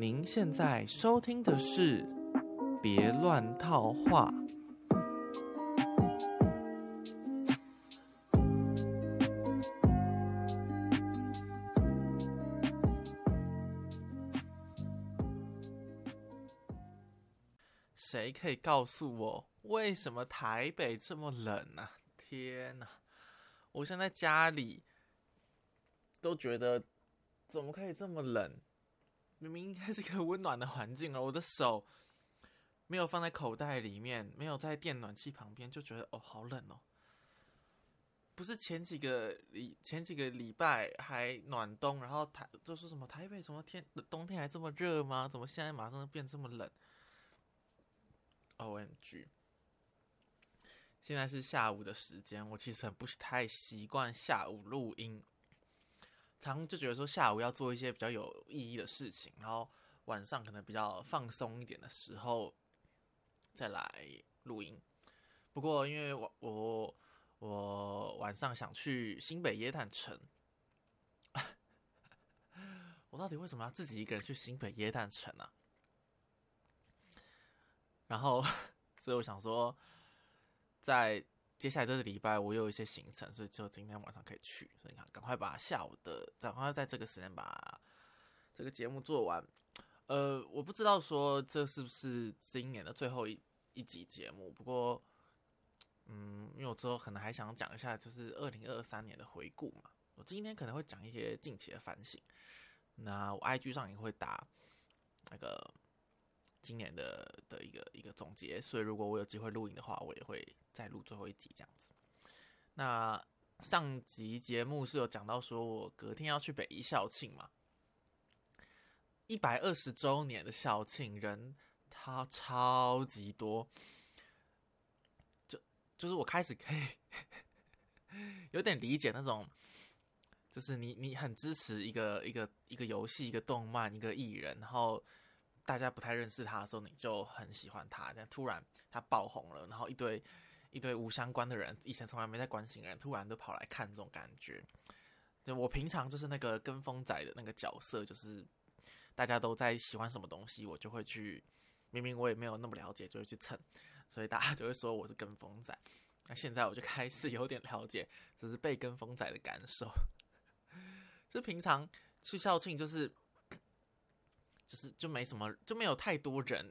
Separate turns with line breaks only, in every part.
您现在收听的是《别乱套话》。谁可以告诉我，为什么台北这么冷啊、天哪！我现在家里都觉得，怎么可以这么冷？明明应该是个温暖的环境了，我的手没有放在口袋里面，没有在电暖气旁边，就觉得哦，好冷哦。不是前几个礼前几个礼拜还暖冬，然后台就说什么台北什么天冬天还这么热吗？怎么现在马上就变这么冷？O M G！现在是下午的时间，我其实很不太习惯下午录音，常就觉得说下午要做一些比较有意义的事情，然后晚上可能比较放松一点的时候再来录音。不过因为我我我晚上想去新北耶诞城，我到底为什么要自己一个人去新北耶诞城啊？然后，所以我想说。在接下来这个礼拜，我有一些行程，所以就今天晚上可以去。所以你看，赶快把下午的，赶快在这个时间把这个节目做完。呃，我不知道说这是不是今年的最后一一集节目，不过，嗯，因为我之后可能还想讲一下，就是二零二三年的回顾嘛。我今天可能会讲一些近期的反省。那我 IG 上也会打那个。今年的的一个一个总结，所以如果我有机会录影的话，我也会再录最后一集这样子。那上集节目是有讲到说我隔天要去北医校庆嘛，一百二十周年的校庆，人他超级多，就就是我开始可以 有点理解那种，就是你你很支持一个一个一个游戏、一个动漫、一个艺人，然后。大家不太认识他的时候，你就很喜欢他。但突然他爆红了，然后一堆一堆无相关的人，以前从来没在关心的人，突然都跑来看，这种感觉。就我平常就是那个跟风仔的那个角色，就是大家都在喜欢什么东西，我就会去。明明我也没有那么了解，就会去蹭，所以大家就会说我是跟风仔。那现在我就开始有点了解，只是被跟风仔的感受。就平常去校庆，就是。就是就没什么，就没有太多人，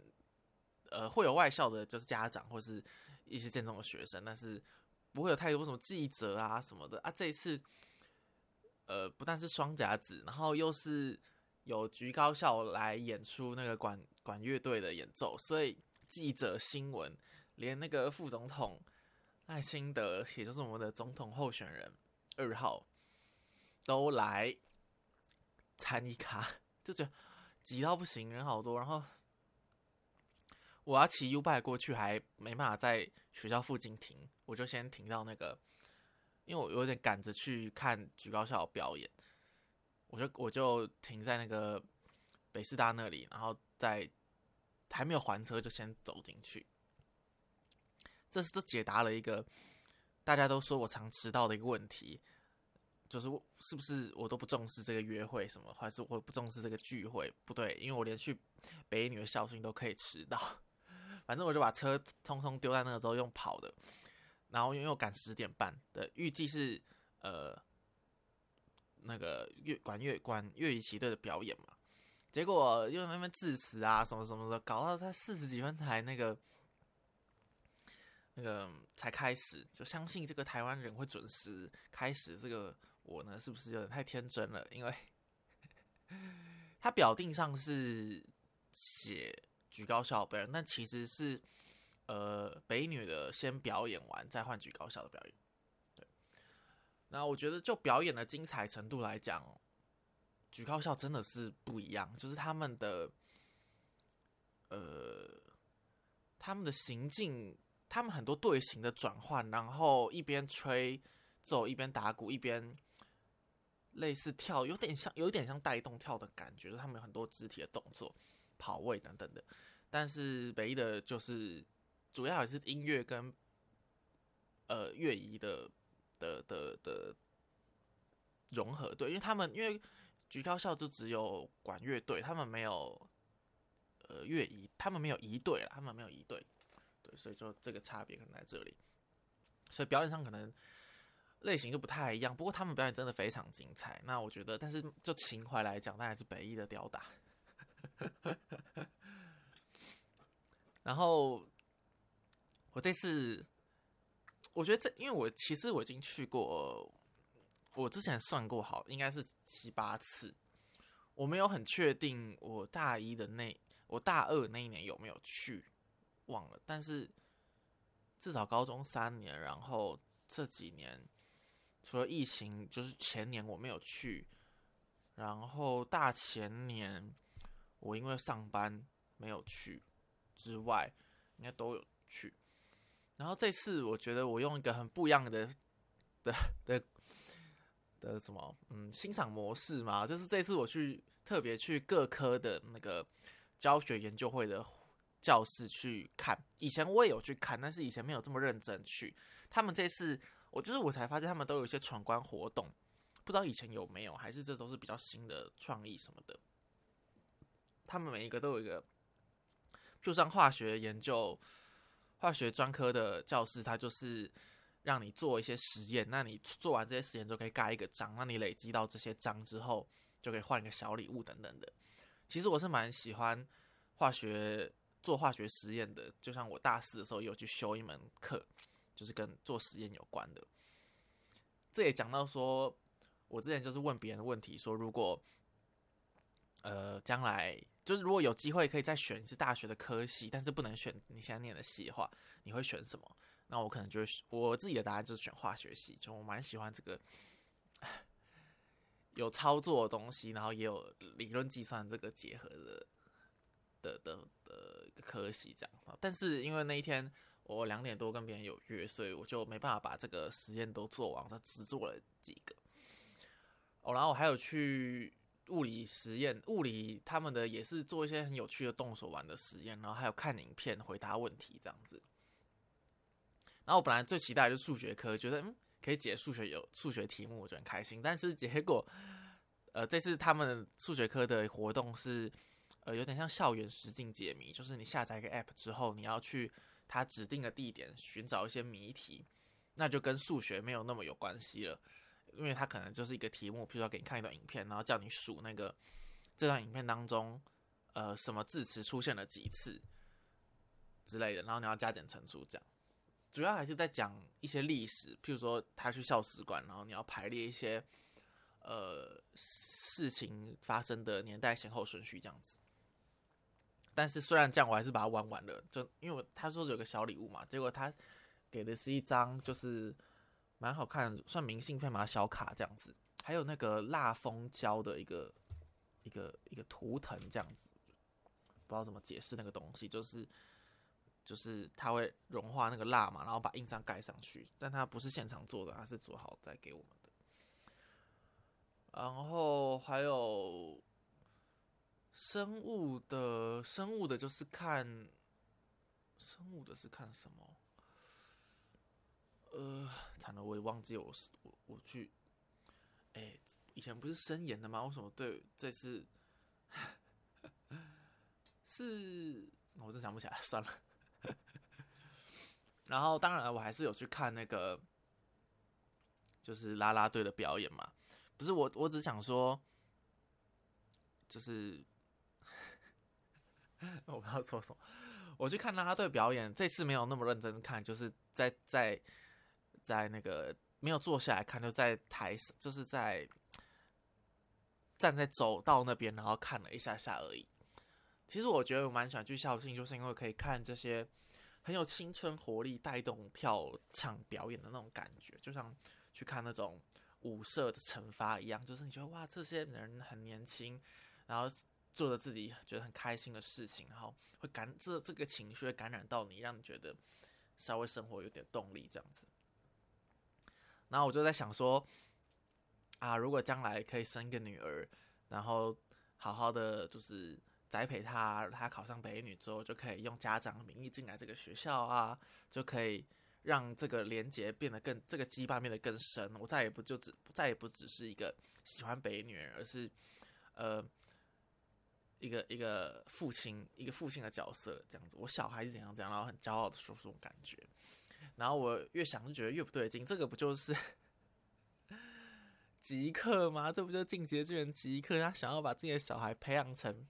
呃，会有外校的，就是家长或是一些建中的学生，但是不会有太多什么记者啊什么的啊。这一次，呃，不但是双甲子，然后又是有局高校来演出那个管管乐队的演奏，所以记者新闻，连那个副总统赖清德，也就是我们的总统候选人二号，都来参一卡，就觉得。挤到不行，人好多，然后我要骑 UBI 过去，还没办法在学校附近停，我就先停到那个，因为我有点赶着去看举高校表演，我就我就停在那个北师大那里，然后在还没有还车就先走进去，这是都解答了一个大家都说我常迟到的一个问题。就是是不是我都不重视这个约会什么，还是我不重视这个聚会？不对，因为我连去北女的校庆都可以迟到。反正我就把车通通丢在那个时候用跑的，然后因为我赶十点半的，预计是呃那个乐管乐管乐仪旗队的表演嘛。结果因为那边致辞啊什么什么的，搞到他四十几分才那个那个才开始，就相信这个台湾人会准时开始这个。我呢，是不是有点太天真了？因为 他表定上是写举高校表演，但其实是呃北女的先表演完，再换举高校的表演。对，那我觉得就表演的精彩程度来讲，举高校真的是不一样，就是他们的呃他们的行进，他们很多队形的转换，然后一边吹奏一边打鼓一边。类似跳，有点像，有点像带动跳的感觉，就是他们有很多肢体的动作、跑位等等的。但是北一的，就是主要还是音乐跟呃乐仪的的的的融合。对，因为他们因为菊高校就只有管乐队，他们没有呃乐仪，他们没有仪队了，他们没有仪队，对，所以就这个差别可能在这里，所以表演上可能类型就不太一样，不过他们表演真的非常精彩。那我觉得，但是就情怀来讲，当然是北艺的吊打。然后我这次，我觉得这，因为我其实我已经去过，我之前算过，好应该是七八次。我没有很确定我大一的那，我大二那一年有没有去，忘了。但是至少高中三年，然后这几年除了疫情，就是前年我没有去，然后大前年我因为上班没有去之外，应该都有去。然后这次我觉得我用一个很不一样的的的。的什么嗯欣赏模式嘛，就是这次我去特别去各科的那个教学研究会的教室去看，以前我也有去看，但是以前没有这么认真去。他们这次我就是我才发现他们都有一些闯关活动，不知道以前有没有，还是这都是比较新的创意什么的。他们每一个都有一个，就像化学研究、化学专科的教室，它就是。让你做一些实验，那你做完这些实验就可以盖一个章，那你累积到这些章之后，就可以换一个小礼物等等的。其实我是蛮喜欢化学做化学实验的，就像我大四的时候有去修一门课，就是跟做实验有关的。这也讲到说，我之前就是问别人的问题，说如果呃将来就是如果有机会可以再选一次大学的科系，但是不能选你现在念的系的话，你会选什么？那我可能就是我自己的答案就是选化学系，就我蛮喜欢这个 有操作的东西，然后也有理论计算这个结合的的的的科系这样。但是因为那一天我两点多跟别人有约，所以我就没办法把这个实验都做完，他只做了几个。哦，然后我还有去物理实验，物理他们的也是做一些很有趣的动手玩的实验，然后还有看影片回答问题这样子。然后我本来最期待就是数学科，觉得嗯可以解数学有数学题目，我就很开心。但是结果，呃，这次他们数学科的活动是，呃，有点像校园实境解谜，就是你下载一个 app 之后，你要去他指定的地点寻找一些谜题，那就跟数学没有那么有关系了，因为它可能就是一个题目，譬如说给你看一段影片，然后叫你数那个这段影片当中，呃，什么字词出现了几次之类的，然后你要加减乘除这样。主要还是在讲一些历史，譬如说他去校史馆，然后你要排列一些呃事情发生的年代先后顺序这样子。但是虽然这样，我还是把它玩完了，就因为他说有个小礼物嘛，结果他给的是一张就是蛮好看，算明信片嘛，小卡这样子，还有那个蜡封胶的一个一个一个图腾这样子，不知道怎么解释那个东西，就是。就是它会融化那个蜡嘛，然后把印章盖上去，但它不是现场做的，它是做好再给我们的。然后还有生物的，生物的就是看生物的是看什么？呃，惨了，我也忘记我是我我去，哎，以前不是生研的吗？为什么对这次 是？我真想不起来，算了。然后，当然，我还是有去看那个，就是啦啦队的表演嘛。不是我，我只想说，就是 我不知道说什么。我去看啦啦队表演，这次没有那么认真看，就是在在在那个没有坐下来看，就在台上，就是在站在走道那边，然后看了一下下而已。其实我觉得我蛮喜欢去校庆，就是因为可以看这些。很有青春活力，带动跳场表演的那种感觉，就像去看那种舞社的惩罚一样，就是你觉得哇，这些人很年轻，然后做的自己觉得很开心的事情，然后会感这这个情绪会感染到你，让你觉得稍微生活有点动力这样子。然后我就在想说，啊，如果将来可以生一个女儿，然后好好的就是。栽培她，她考上北女之后，就可以用家长的名义进来这个学校啊，就可以让这个连结变得更，这个羁绊变得更深。我再也不就只再也不只是一个喜欢北女，而是呃一个一个父亲，一个父亲的角色这样子。我小孩是怎样怎样，然后很骄傲的说出种感觉。然后我越想就觉得越不对劲，这个不就是 极客吗？这不就进阶巨人极客？他想要把自己的小孩培养成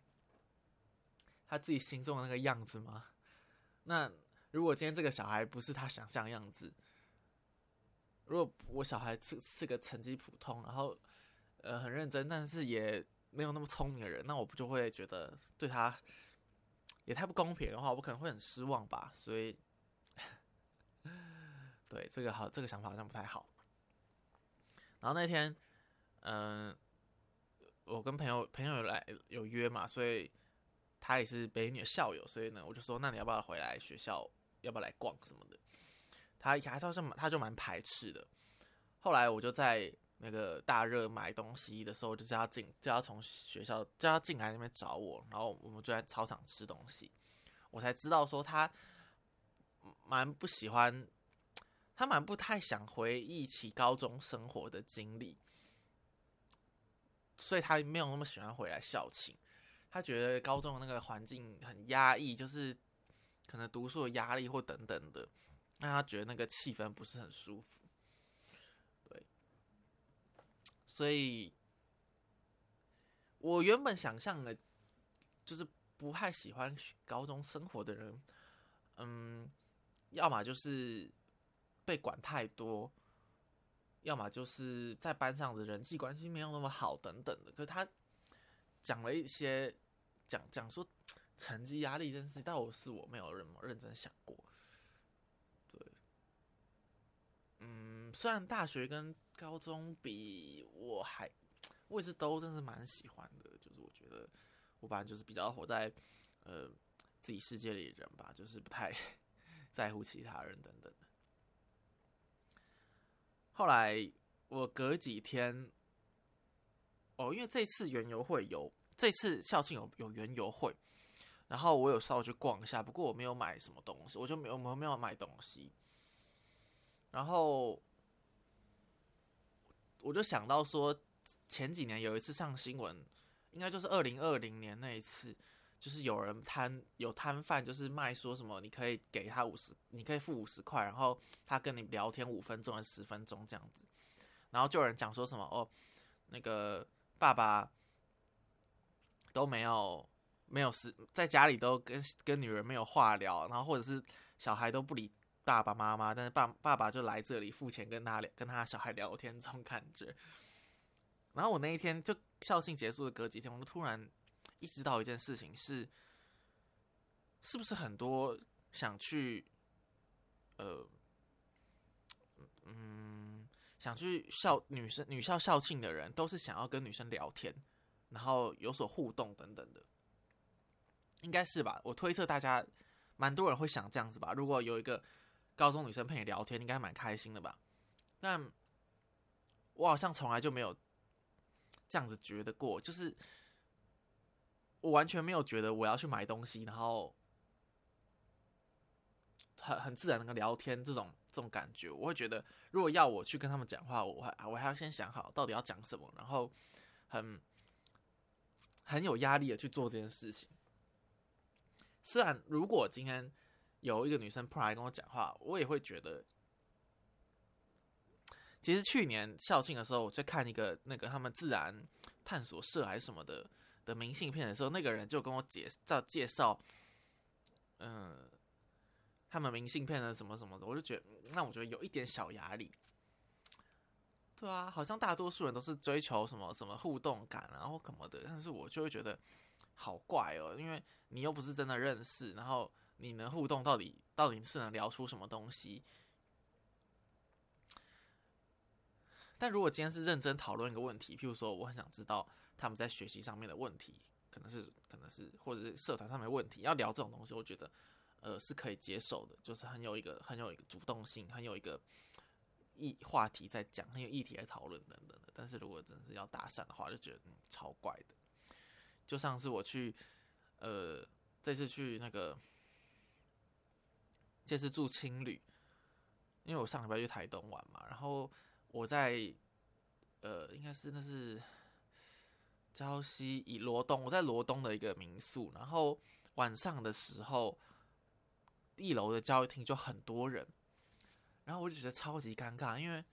他自己心中的那个样子吗？那如果今天这个小孩不是他想象的样子，如果我小孩是是个成绩普通，然后呃很认真，但是也没有那么聪明的人，那我不就会觉得对他也太不公平的话，我可能会很失望吧。所以，对这个好，这个想法好像不太好。然后那天，嗯，我跟朋友朋友来有约嘛，所以他也是北女校友，所以呢，我就说，那你要不要回来学校？要不要来逛什么的？他还倒是他就蛮排斥的。后来我就在那个大热买东西的时候，就叫他进，叫他从学校叫他进来那边找我，然后我们就在操场吃东西。我才知道说他蛮不喜欢，他蛮不太想回忆起高中生活的经历，所以他没有那么喜欢回来校庆。他觉得高中的那个环境很压抑，就是可能读书的压力或等等的。让他觉得那个气氛不是很舒服，对，所以我原本想象的，就是不太喜欢高中生活的人，嗯，要么就是被管太多，要么就是在班上的人际关系没有那么好等等的。可是他讲了一些，讲讲说成绩压力这件事，但我是我没有认认真想过。嗯，虽然大学跟高中比，我还 我也是都真是蛮喜欢的。就是我觉得我本来就是比较活在呃自己世界里的人吧，就是不太 在乎其他人等等的。后来我隔几天，哦，因为这次园游会有，这次校庆有有园游会，然后我有稍微去逛一下，不过我没有买什么东西，我就没有我没有买东西。然后我就想到说，前几年有一次上新闻，应该就是二零二零年那一次，就是有人摊有摊贩，就是卖说什么，你可以给他五十，你可以付五十块，然后他跟你聊天五分钟还是十分钟这样子，然后就有人讲说什么哦，那个爸爸都没有没有时在家里都跟跟女人没有话聊，然后或者是小孩都不理。爸爸妈妈，但是爸爸爸就来这里付钱跟他聊，跟他小孩聊天这种感觉。然后我那一天就校庆结束的隔几天，我就突然意识到一件事情是，是不是很多想去，呃，嗯，想去校女生女校校庆的人，都是想要跟女生聊天，然后有所互动等等的，应该是吧？我推测大家蛮多人会想这样子吧。如果有一个。高中女生陪你聊天，应该蛮开心的吧？但我好像从来就没有这样子觉得过，就是我完全没有觉得我要去买东西，然后很很自然的聊天这种这种感觉。我会觉得，如果要我去跟他们讲话，我还我还要先想好到底要讲什么，然后很很有压力的去做这件事情。虽然如果今天。有一个女生突然跟我讲话，我也会觉得。其实去年校庆的时候，我在看一个那个他们自然探索社还是什么的的明信片的时候，那个人就跟我介绍介绍，嗯，他们明信片的什么什么的，我就觉得，那我觉得有一点小压力。对啊，好像大多数人都是追求什么什么互动感，然后什么的，但是我就会觉得好怪哦，因为你又不是真的认识，然后。你能互动到底到底是能聊出什么东西？但如果今天是认真讨论一个问题，譬如说我很想知道他们在学习上面的问题，可能是可能是或者是社团上面的问题，要聊这种东西，我觉得呃是可以接受的，就是很有一个很有一个主动性，很有一个议话题在讲，很有议题来讨论等等的。但是如果真是要搭讪的话，就觉得超怪的。就像是我去呃这次去那个。这次住青旅，因为我上礼拜去台东玩嘛，然后我在呃，应该是那是礁溪以罗东，我在罗东的一个民宿，然后晚上的时候，一楼的交易厅就很多人，然后我就觉得超级尴尬，因为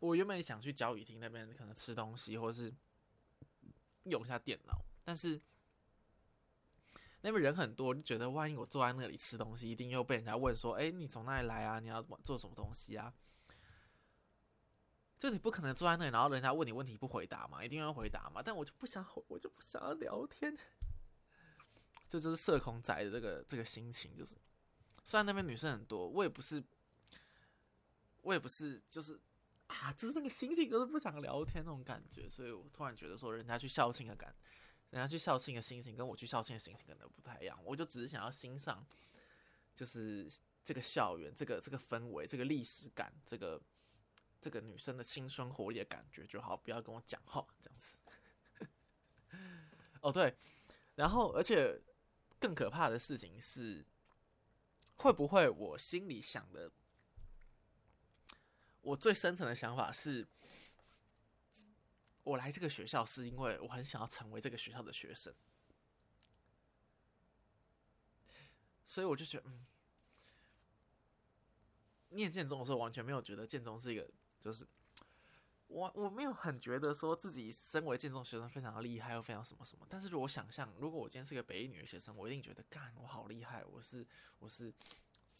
我原本想去交易厅那边可能吃东西，或者是用一下电脑，但是那边人很多，就觉得万一我坐在那里吃东西，一定又被人家问说：“哎，你从哪里来啊？你要做什么东西啊？”就你不可能坐在那里，然后人家问你问题不回答嘛，一定要回答嘛。但我就不想，我就不想要聊天。这就是社恐仔的这个这个心情，就是虽然那边女生很多，我也不是，我也不是，就是啊，就是那个心情，就是不想聊天那种感觉。所以我突然觉得说，人家去校庆的感，人家去校庆的心情，跟我去校庆的心情可能不太一样。我就只是想要欣赏，就是这个校园，这个这个氛围，这个历史感，这个。这个女生的青春活力的感觉就好，不要跟我讲话这样子。哦，对，然后而且更可怕的事情是，会不会我心里想的，我最深层的想法是，我来这个学校是因为我很想要成为这个学校的学生，所以我就觉得，嗯，念建中的时候完全没有觉得建中是一个。就是我我没有很觉得说自己身为建中学生非常厉害又非常什么什么，但是如果想象如果我今天是个北一女的学生，我一定觉得干我好厉害，我是我是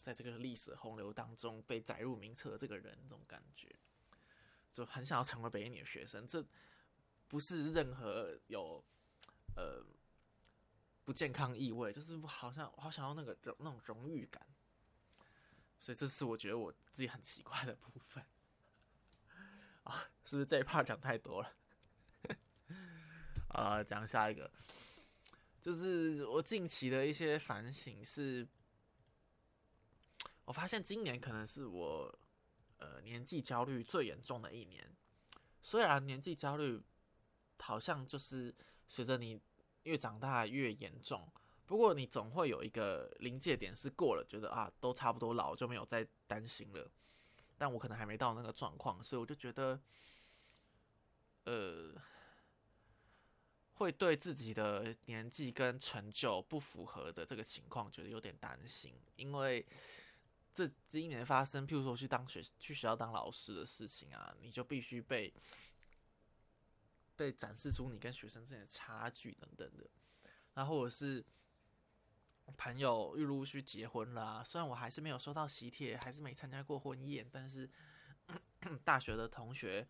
在这个历史洪流当中被载入名册的这个人，这种感觉就很想要成为北一女的学生，这不是任何有呃不健康意味，就是我好像我好想要那个那种荣誉感，所以这是我觉得我自己很奇怪的部分。啊，是不是这一 part 讲太多了？啊，讲下一个，就是我近期的一些反省是，我发现今年可能是我呃年纪焦虑最严重的一年。虽然年纪焦虑好像就是随着你越长大越严重，不过你总会有一个临界点是过了，觉得啊都差不多老，就没有再担心了。但我可能还没到那个状况，所以我就觉得，呃，会对自己的年纪跟成就不符合的这个情况，觉得有点担心。因为这今年发生，譬如说去当学去学校当老师的事情啊，你就必须被被展示出你跟学生之间的差距等等的，然后或者是。朋友又陆续结婚了，虽然我还是没有收到喜帖，还是没参加过婚宴，但是 大学的同学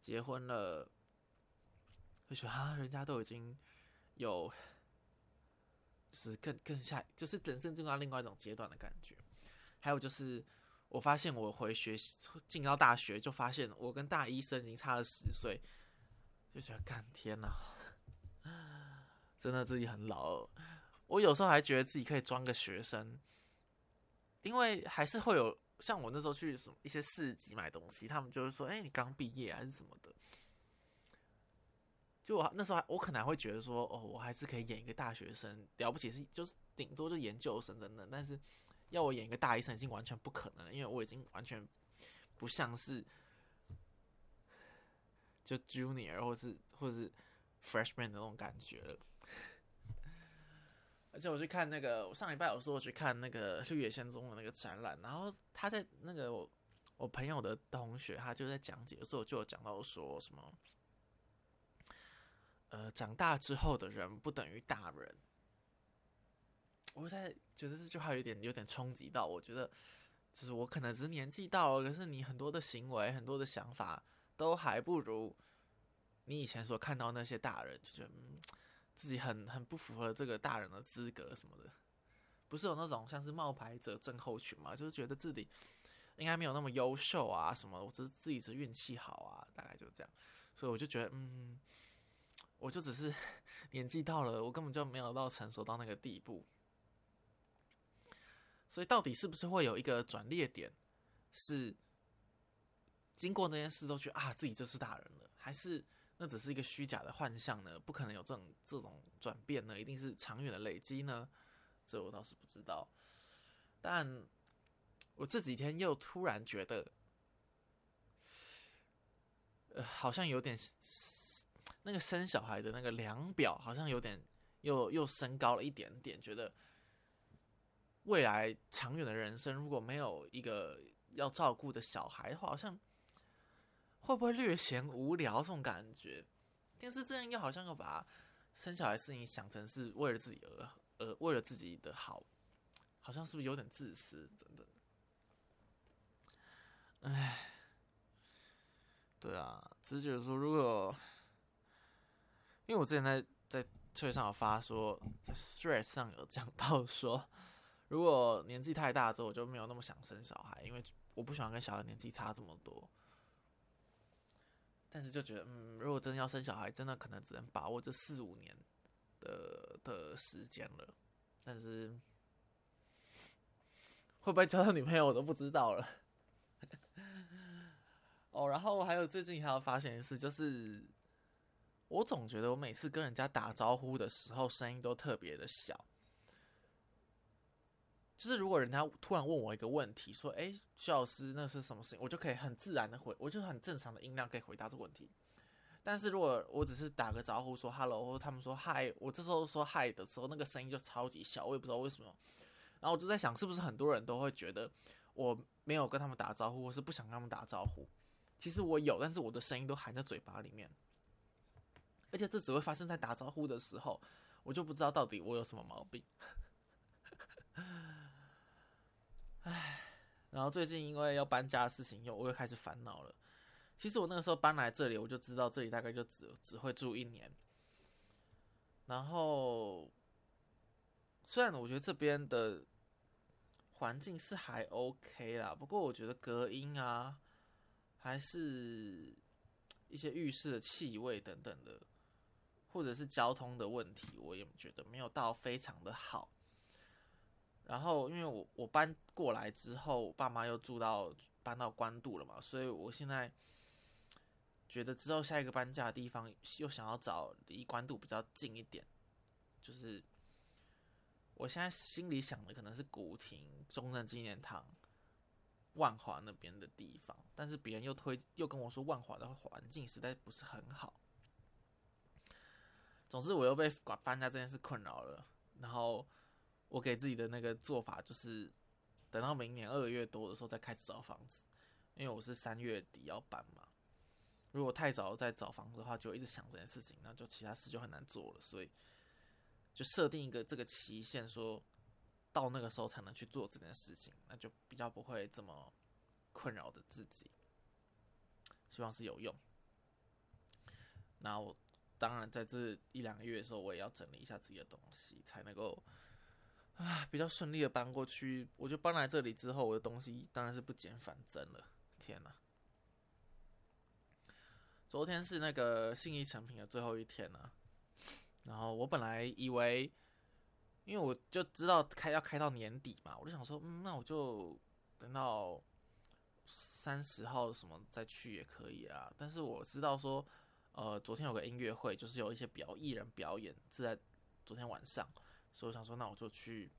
结婚了，就觉得啊，人家都已经有，就是更更下，就是人生进入到另外一种阶段的感觉。还有就是，我发现我回学习进到大学，就发现我跟大一生已经差了十岁，就觉得干天哪，真的自己很老。我有时候还觉得自己可以装个学生，因为还是会有像我那时候去什么一些市集买东西，他们就是说：“哎，你刚毕业还是什么的。”就我那时候，我可能会觉得说：“哦，我还是可以演一个大学生，了不起是就是顶多就研究生等等。”但是要我演一个大医生，已经完全不可能了，因为我已经完全不像是就 junior 或是或是 freshman 的那种感觉了。而且我去看那个，我上礼拜有说我去看那个绿野仙踪的那个展览，然后他在那个我我朋友的同学，他就在讲解的时候就有讲到说什么，呃，长大之后的人不等于大人。我在觉得这句话有点有点冲击到，我觉得就是我可能只是年纪到了，可是你很多的行为、很多的想法都还不如你以前所看到那些大人，就觉得嗯。自己很很不符合这个大人的资格什么的，不是有那种像是冒牌者症候群嘛？就是觉得自己应该没有那么优秀啊，什么我只是自己是运气好啊，大概就这样。所以我就觉得，嗯，我就只是 年纪到了，我根本就没有到成熟到那个地步。所以到底是不是会有一个转捩点，是经过那件事都觉得啊自己就是大人了，还是？那只是一个虚假的幻象呢？不可能有这种这种转变呢？一定是长远的累积呢？这我倒是不知道。但我这几天又突然觉得，呃，好像有点那个生小孩的那个量表好像有点又又升高了一点点，觉得未来长远的人生如果没有一个要照顾的小孩的话，好像会不会略显无聊？这种感觉，但是这样又好像又把生小孩事情想成是为了自己而而为了自己的好，好像是不是有点自私？真的，唉。对啊，只是觉得说，如果因为我之前在在推上有发说，在 Stress 上有讲到说，如果年纪太大之后，我就没有那么想生小孩，因为我不喜欢跟小孩年纪差这么多。但是就觉得，嗯，如果真的要生小孩，真的可能只能把握这四五年的的时间了。但是会不会交到女朋友，我都不知道了。哦，然后还有最近还有发现一次，就是我总觉得我每次跟人家打招呼的时候，声音都特别的小。就是如果人家突然问我一个问题，说：“哎，徐老师，那是什么事情？”我就可以很自然的回，我就很正常的音量可以回答这个问题。但是如果我只是打个招呼说 “hello”，或者他们说 “hi”，我这时候说 “hi” 的时候，那个声音就超级小，我也不知道为什么。然后我就在想，是不是很多人都会觉得我没有跟他们打招呼，或是不想跟他们打招呼？其实我有，但是我的声音都含在嘴巴里面，而且这只会发生在打招呼的时候，我就不知道到底我有什么毛病。唉，然后最近因为要搬家的事情，又我又开始烦恼了。其实我那个时候搬来这里，我就知道这里大概就只只会住一年。然后，虽然我觉得这边的环境是还 OK 啦，不过我觉得隔音啊。还是一些浴室的气味等等的，或者是交通的问题，我也觉得没有到非常的好。然后，因为我我搬过来之后，我爸妈又住到搬到关渡了嘛，所以我现在觉得之后下一个搬家的地方又想要找离关渡比较近一点，就是我现在心里想的可能是古亭中正纪念堂。万华那边的地方，但是别人又推又跟我说万华的环境实在不是很好。总之，我又被搬家这件事困扰了。然后我给自己的那个做法就是，等到明年二月多的时候再开始找房子，因为我是三月底要搬嘛。如果太早再找房子的话，就一直想这件事情，那就其他事就很难做了。所以就设定一个这个期限说。到那个时候才能去做这件事情，那就比较不会这么困扰着自己。希望是有用。那我当然在这一两个月的时候，我也要整理一下自己的东西，才能够啊比较顺利的搬过去。我就搬来这里之后，我的东西当然是不减反增了。天哪！昨天是那个信义成品的最后一天了，然后我本来以为。因为我就知道开要开到年底嘛，我就想说，嗯，那我就等到三十号什么再去也可以啊。但是我知道说，呃，昨天有个音乐会，就是有一些表艺人表演是在昨天晚上，所以我想说，那我就去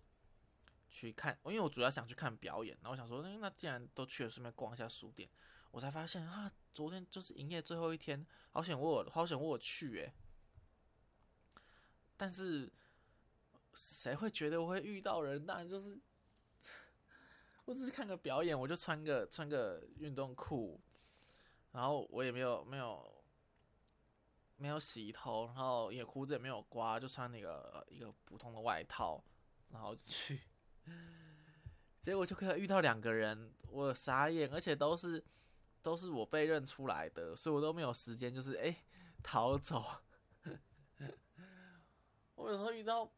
去看，因为我主要想去看表演。然后我想说，那既然都去了，顺便逛一下书店。我才发现啊，昨天就是营业最后一天，好险我好险我去诶。但是。谁会觉得我会遇到人？当然就是，我只是看个表演，我就穿个穿个运动裤，然后我也没有没有没有洗头，然后也胡子也没有刮，就穿那个一个普通的外套，然后去，结果就可以遇到两个人，我傻眼，而且都是都是我被认出来的，所以我都没有时间，就是哎逃走。我有时候遇到。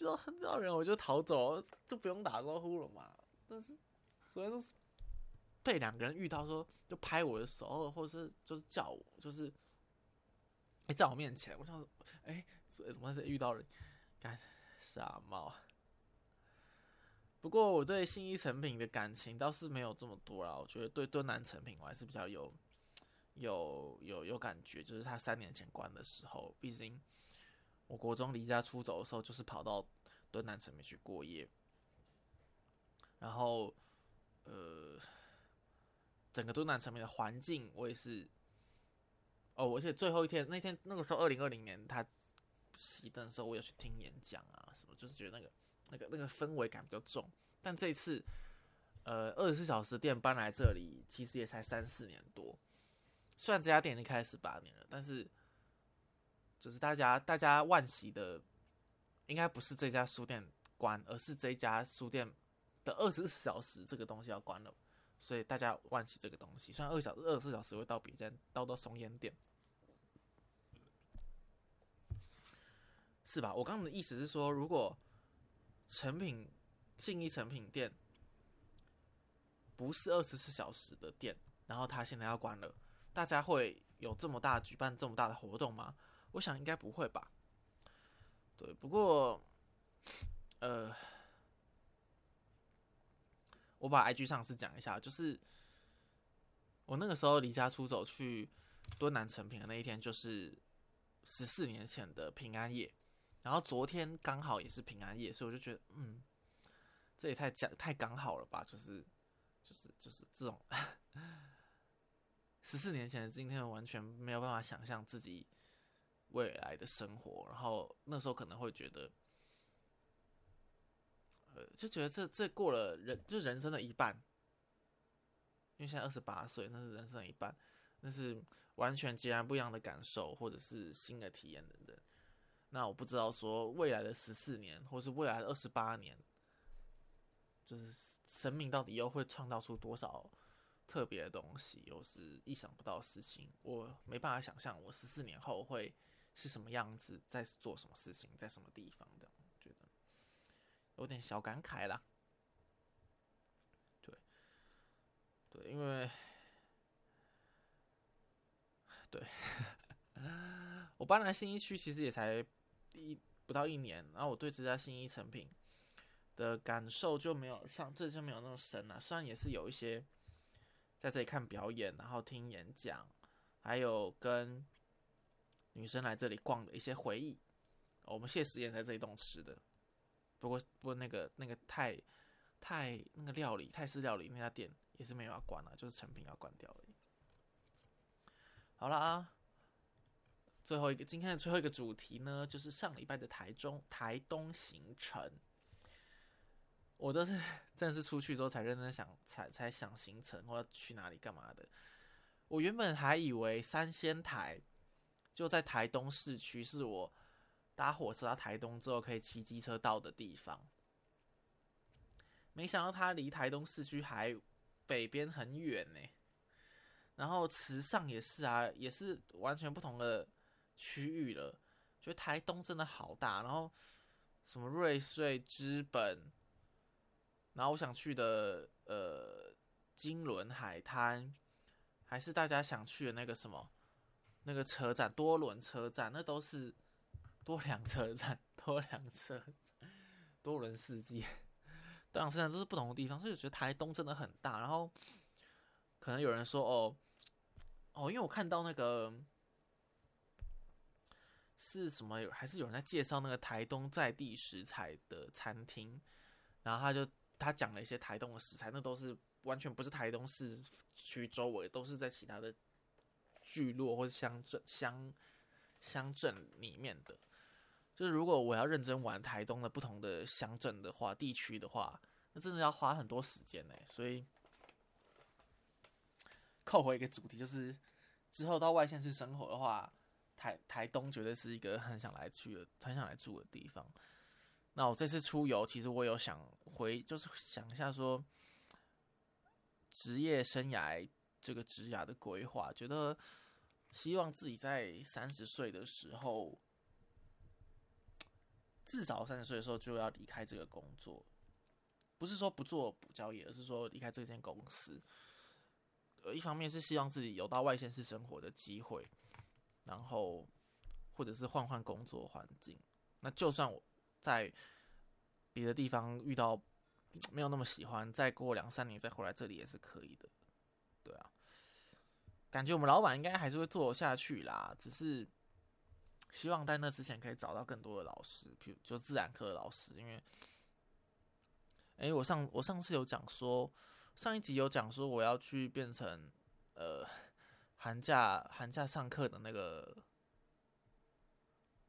遇到很少人，我就逃走，就不用打招呼了嘛。但是，昨天都是被两个人遇到，说就拍我的手，或者是就是叫我，就是哎在我面前，我想说，哎，怎么是遇到人？干傻帽。不过我对新一成品的感情倒是没有这么多啦。我觉得对敦南成品我还是比较有有有有感觉，就是他三年前关的时候，毕竟。我国中离家出走的时候，就是跑到敦南城面去过夜，然后，呃，整个敦南城面的环境我也是哦，而且最后一天那天那个时候，二零二零年他熄灯的时候，我有去听演讲啊，什么，就是觉得那个那个那个氛围感比较重。但这一次，呃，二十四小时店搬来这里，其实也才三四年多。虽然这家店已经开始八年了，但是就是大家大家万喜的，应该不是这家书店关，而是这家书店的二十四小时这个东西要关了，所以大家忘记这个东西。虽然二小时二十四小时会到别家，到到松烟店，是吧？我刚刚的意思是说，如果成品信义成品店不是二十四小时的店，然后他现在要关了。大家会有这么大举办这么大的活动吗？我想应该不会吧。对，不过，呃，我把 IG 上是讲一下，就是我那个时候离家出走去敦南成品的那一天，就是十四年前的平安夜，然后昨天刚好也是平安夜，所以我就觉得，嗯，这也太讲太刚好了吧，就是就是就是这种。十四年前的今天，完全没有办法想象自己未来的生活。然后那时候可能会觉得，就觉得这这过了人就人生的一半。因为现在二十八岁，那是人生的一半，那是完全截然不一样的感受，或者是新的体验等等。那我不知道说未来的十四年，或是未来的二十八年，就是生命到底又会创造出多少？特别的东西，又是意想不到的事情，我没办法想象我十四年后会是什么样子，在做什么事情，在什么地方，这样有点小感慨啦。对，对，因为对我搬来新一区，其实也才一不到一年，然后我对这家新一成品的感受就没有像这就没有那么深了，虽然也是有一些。在这里看表演，然后听演讲，还有跟女生来这里逛的一些回忆。我们谢师宴在这里栋吃的，不过不过那个那个泰泰那个料理泰式料理那家店也是没有要关了，就是成品要关掉了。好了啊，最后一个今天的最后一个主题呢，就是上礼拜的台中台东行程。我都是正式出去之后才认真想，才才想行程或者去哪里干嘛的。我原本还以为三仙台就在台东市区，是我搭火车到台东之后可以骑机车到的地方。没想到它离台东市区还北边很远呢。然后池上也是啊，也是完全不同的区域了。觉得台东真的好大，然后什么瑞穗、资本。然后我想去的，呃，金轮海滩，还是大家想去的那个什么，那个车站多伦车站，那都是多良车站，多良车站，多伦世界，多良车站都是不同的地方，所以我觉得台东真的很大。然后可能有人说，哦，哦，因为我看到那个是什么，还是有人在介绍那个台东在地食材的餐厅，然后他就。他讲了一些台东的食材，那都是完全不是台东市区周围，都是在其他的聚落或者乡镇乡乡镇里面的。就是如果我要认真玩台东的不同的乡镇的话，地区的话，那真的要花很多时间呢。所以扣回一个主题，就是之后到外县市生活的话，台台东绝对是一个很想来去的、很想来住的地方。那我这次出游，其实我有想回，就是想一下说，职业生涯这个职涯的规划，觉得希望自己在三十岁的时候，至少三十岁的时候就要离开这个工作，不是说不做补交业，而是说离开这间公司。呃，一方面是希望自己有到外县市生活的机会，然后或者是换换工作环境。那就算我。在别的地方遇到没有那么喜欢，再过两三年再回来这里也是可以的，对啊。感觉我们老板应该还是会做下去啦，只是希望在那之前可以找到更多的老师，比如就自然科的老师，因为，哎，我上我上次有讲说，上一集有讲说我要去变成呃寒假寒假上课的那个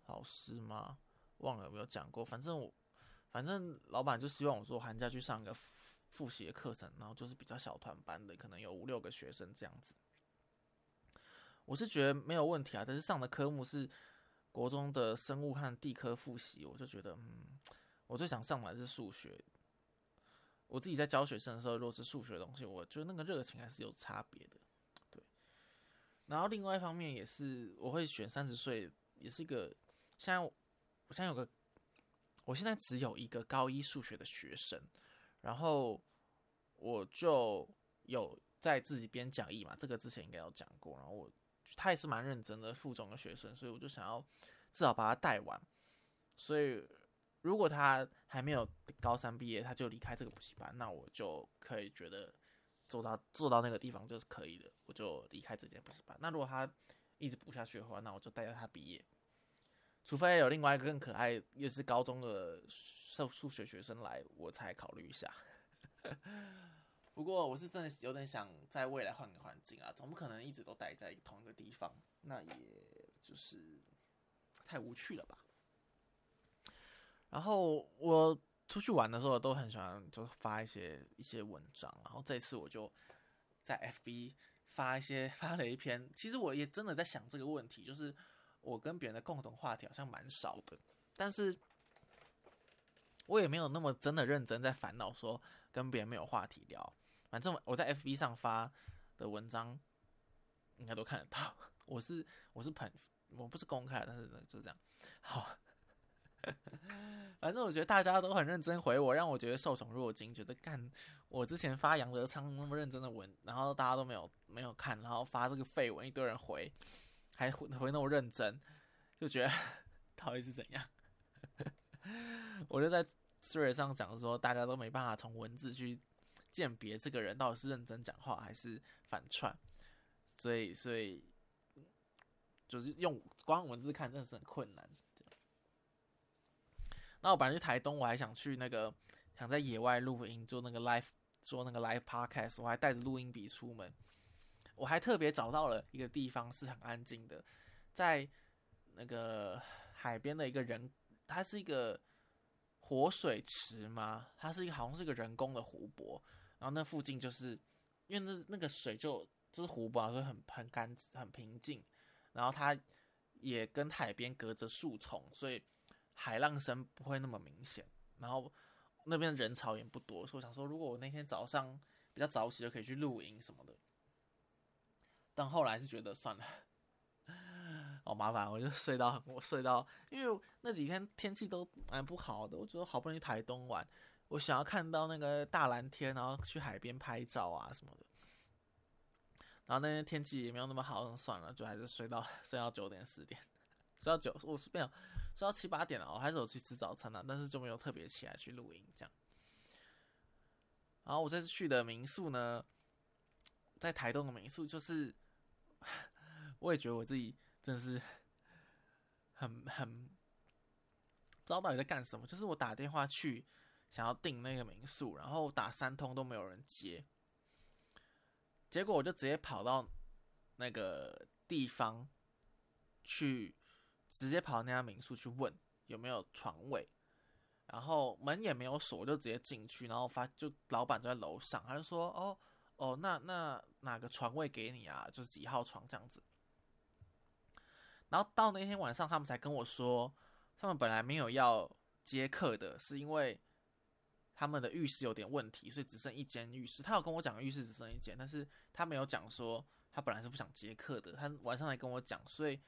老师吗？忘了有没有讲过？反正我反正老板就希望我说寒假去上一个复习的课程，然后就是比较小团班的，可能有五六个学生这样子。我是觉得没有问题啊，但是上的科目是国中的生物和地科复习，我就觉得嗯，我最想上的是数学。我自己在教学生的时候，如果是数学的东西，我觉得那个热情还是有差别的，对。然后另外一方面也是，我会选三十岁，也是一个现在我现在有个，我现在只有一个高一数学的学生，然后我就有在自己编讲义嘛，这个之前应该有讲过，然后我他也是蛮认真的附中的学生，所以我就想要至少把他带完，所以。如果他还没有高三毕业，他就离开这个补习班，那我就可以觉得做到做到那个地方就是可以的，我就离开这间补习班。那如果他一直补下去的话，那我就带着他毕业。除非有另外一个更可爱，又是高中的数数学学生来，我才考虑一下。不过我是真的有点想在未来换个环境啊，总不可能一直都待在同一个地方，那也就是太无趣了吧。然后我出去玩的时候都很喜欢，就发一些一些文章。然后这次我就在 FB 发一些，发了一篇。其实我也真的在想这个问题，就是我跟别人的共同话题好像蛮少的，但是我也没有那么真的认真在烦恼说跟别人没有话题聊。反正我在 FB 上发的文章应该都看得到。我是我是朋，我不是公开，但是就这样。好。反正我觉得大家都很认真回我，让我觉得受宠若惊。觉得干我之前发杨德昌那么认真的文，然后大家都没有没有看，然后发这个废文，一堆人回，还回回那么认真，就觉得 到底是怎样？我就在 Twitter 上讲说，大家都没办法从文字去鉴别这个人到底是认真讲话还是反串，所以所以就是用光文字看真的是很困难。那我本来去台东，我还想去那个，想在野外录音，做那个 live，做那个 live podcast，我还带着录音笔出门。我还特别找到了一个地方是很安静的，在那个海边的一个人，它是一个活水池吗，它是一个好像是一个人工的湖泊，然后那附近就是因为那那个水就就是湖泊，所以很很干很平静，然后它也跟海边隔着树丛，所以。海浪声不会那么明显，然后那边人潮也不多，所以我想说，如果我那天早上比较早起，就可以去露营什么的。但后来是觉得算了，好麻烦，我就睡到我睡到，因为那几天天气都蛮不好的，我觉得好不容易台东玩，我想要看到那个大蓝天，然后去海边拍照啊什么的。然后那天天气也没有那么好，算了，就还是睡到睡到九点十点，睡到九，我是没有。睡到七八点了，我还是有去吃早餐的，但是就没有特别起来去录音这样。然后我这次去的民宿呢，在台东的民宿，就是 我也觉得我自己真的是很很不知道到底在干什么。就是我打电话去想要订那个民宿，然后打三通都没有人接，结果我就直接跑到那个地方去。直接跑到那家民宿去问有没有床位，然后门也没有锁，我就直接进去，然后发就老板就在楼上，他就说：“哦哦，那那哪个床位给你啊？就是几号床这样子。”然后到那天晚上，他们才跟我说，他们本来没有要接客的，是因为他们的浴室有点问题，所以只剩一间浴室。他有跟我讲浴室只剩一间，但是他没有讲说他本来是不想接客的。他晚上来跟我讲，所以。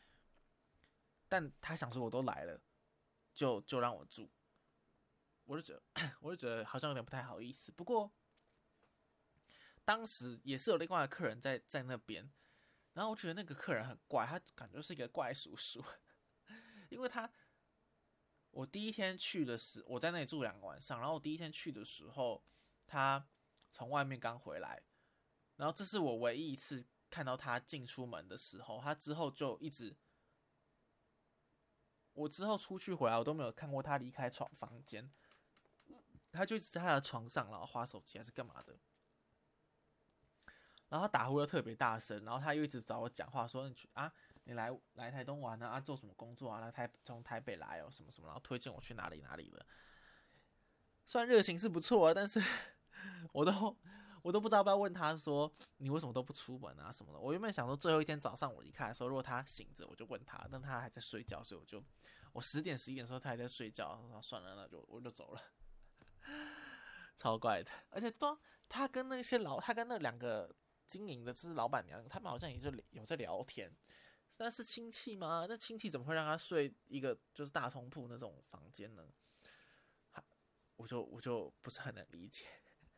但他想说，我都来了，就就让我住，我就觉得，我就觉得好像有点不太好意思。不过，当时也是有另外的客人在在那边，然后我觉得那个客人很怪，他感觉是一个怪叔叔，因为他我第一天去的时，我在那里住两个晚上，然后我第一天去的时候，他从外面刚回来，然后这是我唯一一次看到他进出门的时候，他之后就一直。我之后出去回来，我都没有看过他离开床房间，他就一直在他的床上，然后划手机还是干嘛的。然后他打呼又特别大声，然后他又一直找我讲话，说你去啊，你来来台东玩啊，啊做什么工作啊？来台从台北来哦，什么什么，然后推荐我去哪里哪里的。虽然热情是不错啊，但是 我都我都不知道要不要问他说你为什么都不出门啊什么的。我原本想说最后一天早上我离开的时候，如果他醒着，我就问他，但他还在睡觉，所以我就我十点十一点的时候他还在睡觉，然后算了，那就我就走了。超怪的，而且都他跟那些老他跟那两个经营的是老板娘，他们好像也就有在聊天，那是亲戚吗？那亲戚怎么会让他睡一个就是大通铺那种房间呢？我就我就不是很能理解。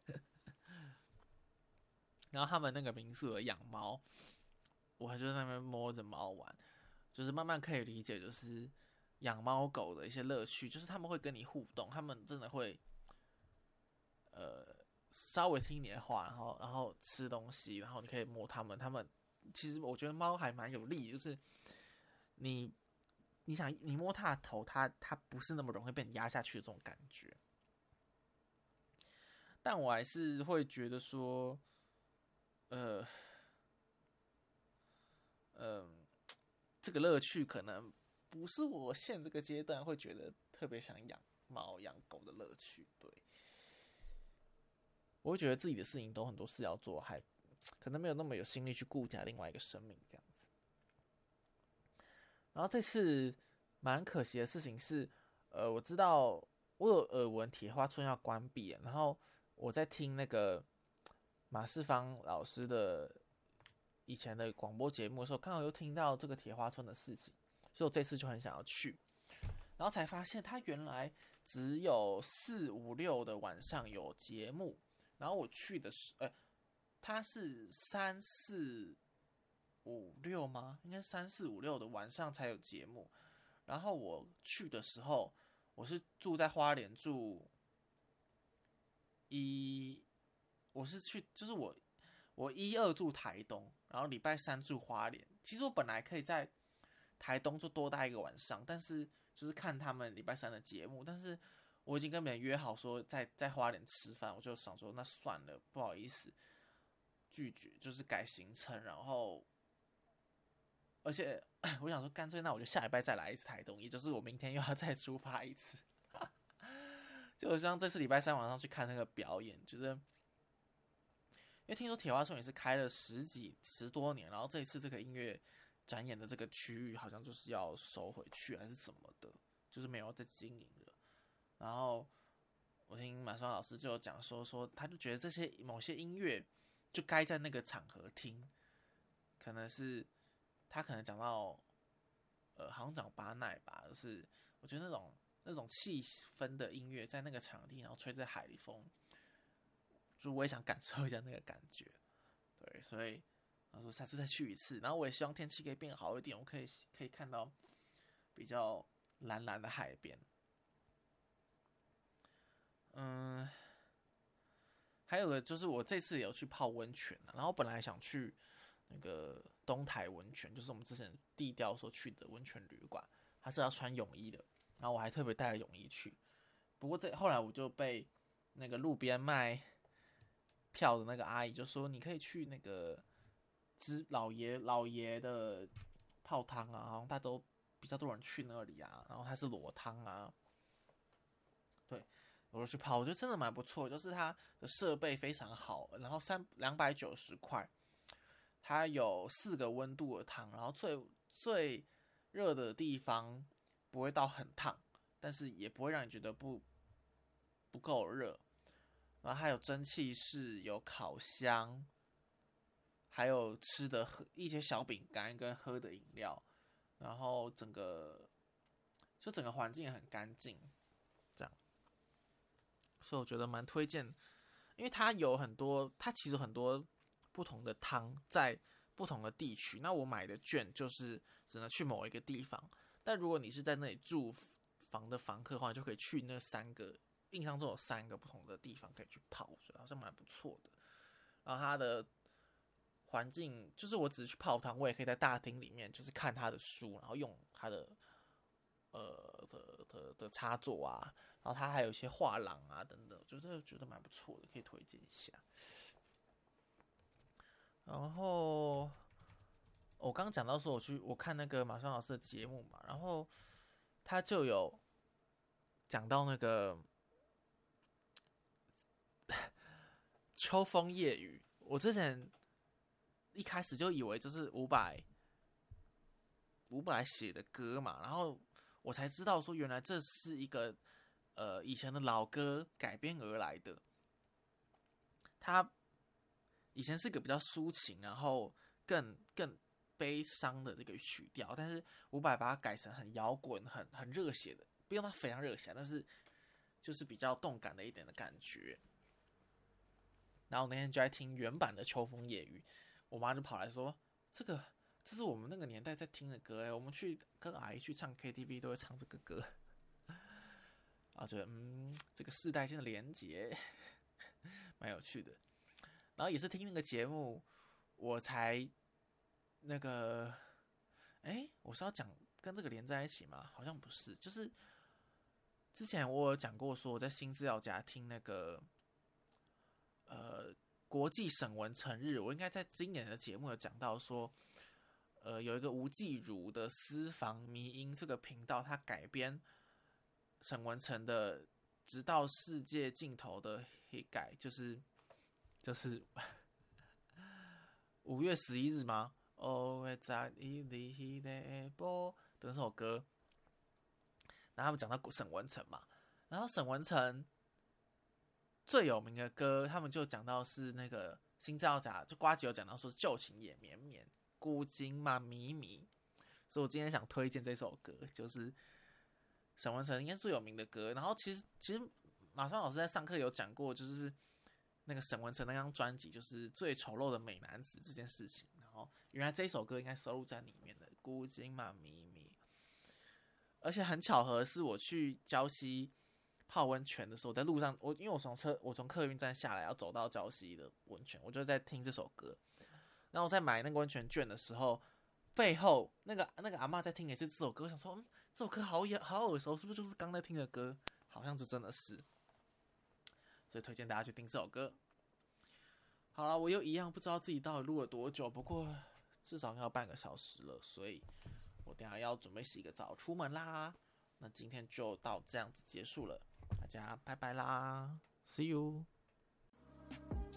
然后他们那个民宿有养猫，我还就在那边摸着猫玩，就是慢慢可以理解，就是养猫狗的一些乐趣，就是他们会跟你互动，他们真的会，呃，稍微听你的话，然后然后吃东西，然后你可以摸他们，他们其实我觉得猫还蛮有利，就是你你想你摸它的头，它它不是那么容易被你压下去的这种感觉。但我还是会觉得说，呃，嗯，这个乐趣可能不是我现这个阶段会觉得特别想养猫养狗的乐趣。对，我会觉得自己的事情都很多事要做，还可能没有那么有心力去顾家另外一个生命这样子。然后这次蛮可惜的事情是，呃，我知道我有耳闻铁花村要关闭，然后。我在听那个马世芳老师的以前的广播节目的时候，刚好又听到这个铁花村的事情，所以我这次就很想要去，然后才发现他原来只有四五六的晚上有节目，然后我去的是，呃，他是三四五六吗？应该三四五六的晚上才有节目，然后我去的时候，我是住在花莲住。一，我是去，就是我，我一二住台东，然后礼拜三住花莲。其实我本来可以在台东就多待一个晚上，但是就是看他们礼拜三的节目。但是我已经跟别人约好说在在花莲吃饭，我就想说那算了，不好意思，拒绝，就是改行程。然后，而且 我想说，干脆那我就下礼拜再来一次台东，也就是我明天又要再出发一次。就像这次礼拜三晚上去看那个表演，觉得，因为听说铁花村也是开了十几十多年，然后这一次这个音乐展演的这个区域好像就是要收回去还是怎么的，就是没有在经营了。然后我听马双老师就讲说，说他就觉得这些某些音乐就该在那个场合听，可能是他可能讲到，呃，好像讲巴奈吧，就是我觉得那种。那种气氛的音乐，在那个场地，然后吹着海风，就我也想感受一下那个感觉。对，所以他说下次再去一次，然后我也希望天气可以变好一点，我可以可以看到比较蓝蓝的海边。嗯，还有个就是我这次有去泡温泉然后本来想去那个东台温泉，就是我们之前地调所去的温泉旅馆，它是要穿泳衣的。然后我还特别带了泳衣去，不过这后来我就被那个路边卖票的那个阿姨就说：“你可以去那个之老爷老爷的泡汤啊，好像他都比较多人去那里啊。然后他是裸汤啊，我就去泡，我觉得真的蛮不错，就是它的设备非常好。然后三两百九十块，它有四个温度的汤，然后最最热的地方。”不会到很烫，但是也不会让你觉得不不够热。然后还有蒸汽室，有烤箱，还有吃的喝一些小饼干跟喝的饮料。然后整个就整个环境很干净，所以我觉得蛮推荐，因为它有很多，它其实很多不同的汤在不同的地区。那我买的券就是只能去某一个地方。但如果你是在那里住房的房客的话，就可以去那三个，印象中有三个不同的地方可以去泡，我觉得好像蛮不错的。然后它的环境就是我只是去泡汤，我也可以在大厅里面就是看他的书，然后用他的呃的的的插座啊，然后他还有一些画廊啊等等，就是觉得蛮不错的，可以推荐一下。然后我刚讲到说我去我看那个马双老师的节目嘛，然后他就有讲到那个 秋风夜雨。我之前一开始就以为这是伍佰伍佰写的歌嘛，然后我才知道说原来这是一个呃以前的老歌改编而来的。他以前是个比较抒情，然后更更悲伤的这个曲调，但是伍佰把它改成很摇滚、很很热血的，不用它非常热血，但是就是比较动感的一点的感觉。然后那天就在听原版的《秋风夜雨》，我妈就跑来说：“这个这是我们那个年代在听的歌哎，我们去跟阿姨去唱 KTV 都会唱这个歌。”啊觉得嗯，这个世代间的连结蛮有趣的。然后也是听那个节目，我才那个，哎，我是要讲跟这个连在一起吗？好像不是，就是之前我有讲过，说我在新资料夹听那个。呃，国际沈文成日，我应该在今年的节目有讲到说，呃，有一个吴继如的私房迷音这个频道，他改编沈文成的《直到世界尽头》的黑改，就是就是 五月十一日吗？哦，在一里的波的那首歌，然后他们讲到沈文成嘛，然后沈文成。最有名的歌，他们就讲到是那个《新造假》，就瓜吉有讲到说旧情也绵绵，古今嘛迷迷。所以我今天想推荐这首歌，就是沈文成应该最有名的歌。然后其实其实马双老师在上课有讲过，就是那个沈文成那张专辑就是最丑陋的美男子这件事情。然后原来这首歌应该收录在里面的《古今嘛迷迷》，而且很巧合是我去礁溪。泡温泉的时候，在路上，我因为我从车，我从客运站下来，要走到礁溪的温泉，我就在听这首歌。然后我在买那个温泉券的时候，背后那个那个阿妈在听也是这首歌，想说，嗯，这首歌好耳好耳熟，是不是就是刚才听的歌？好像是真的是，所以推荐大家去听这首歌。好了，我又一样不知道自己到底录了多久，不过至少要半个小时了，所以我等下要准备洗个澡出门啦。那今天就到这样子结束了。大家拜拜啦，See you。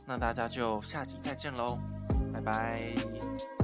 那大家就下集再见喽，拜拜。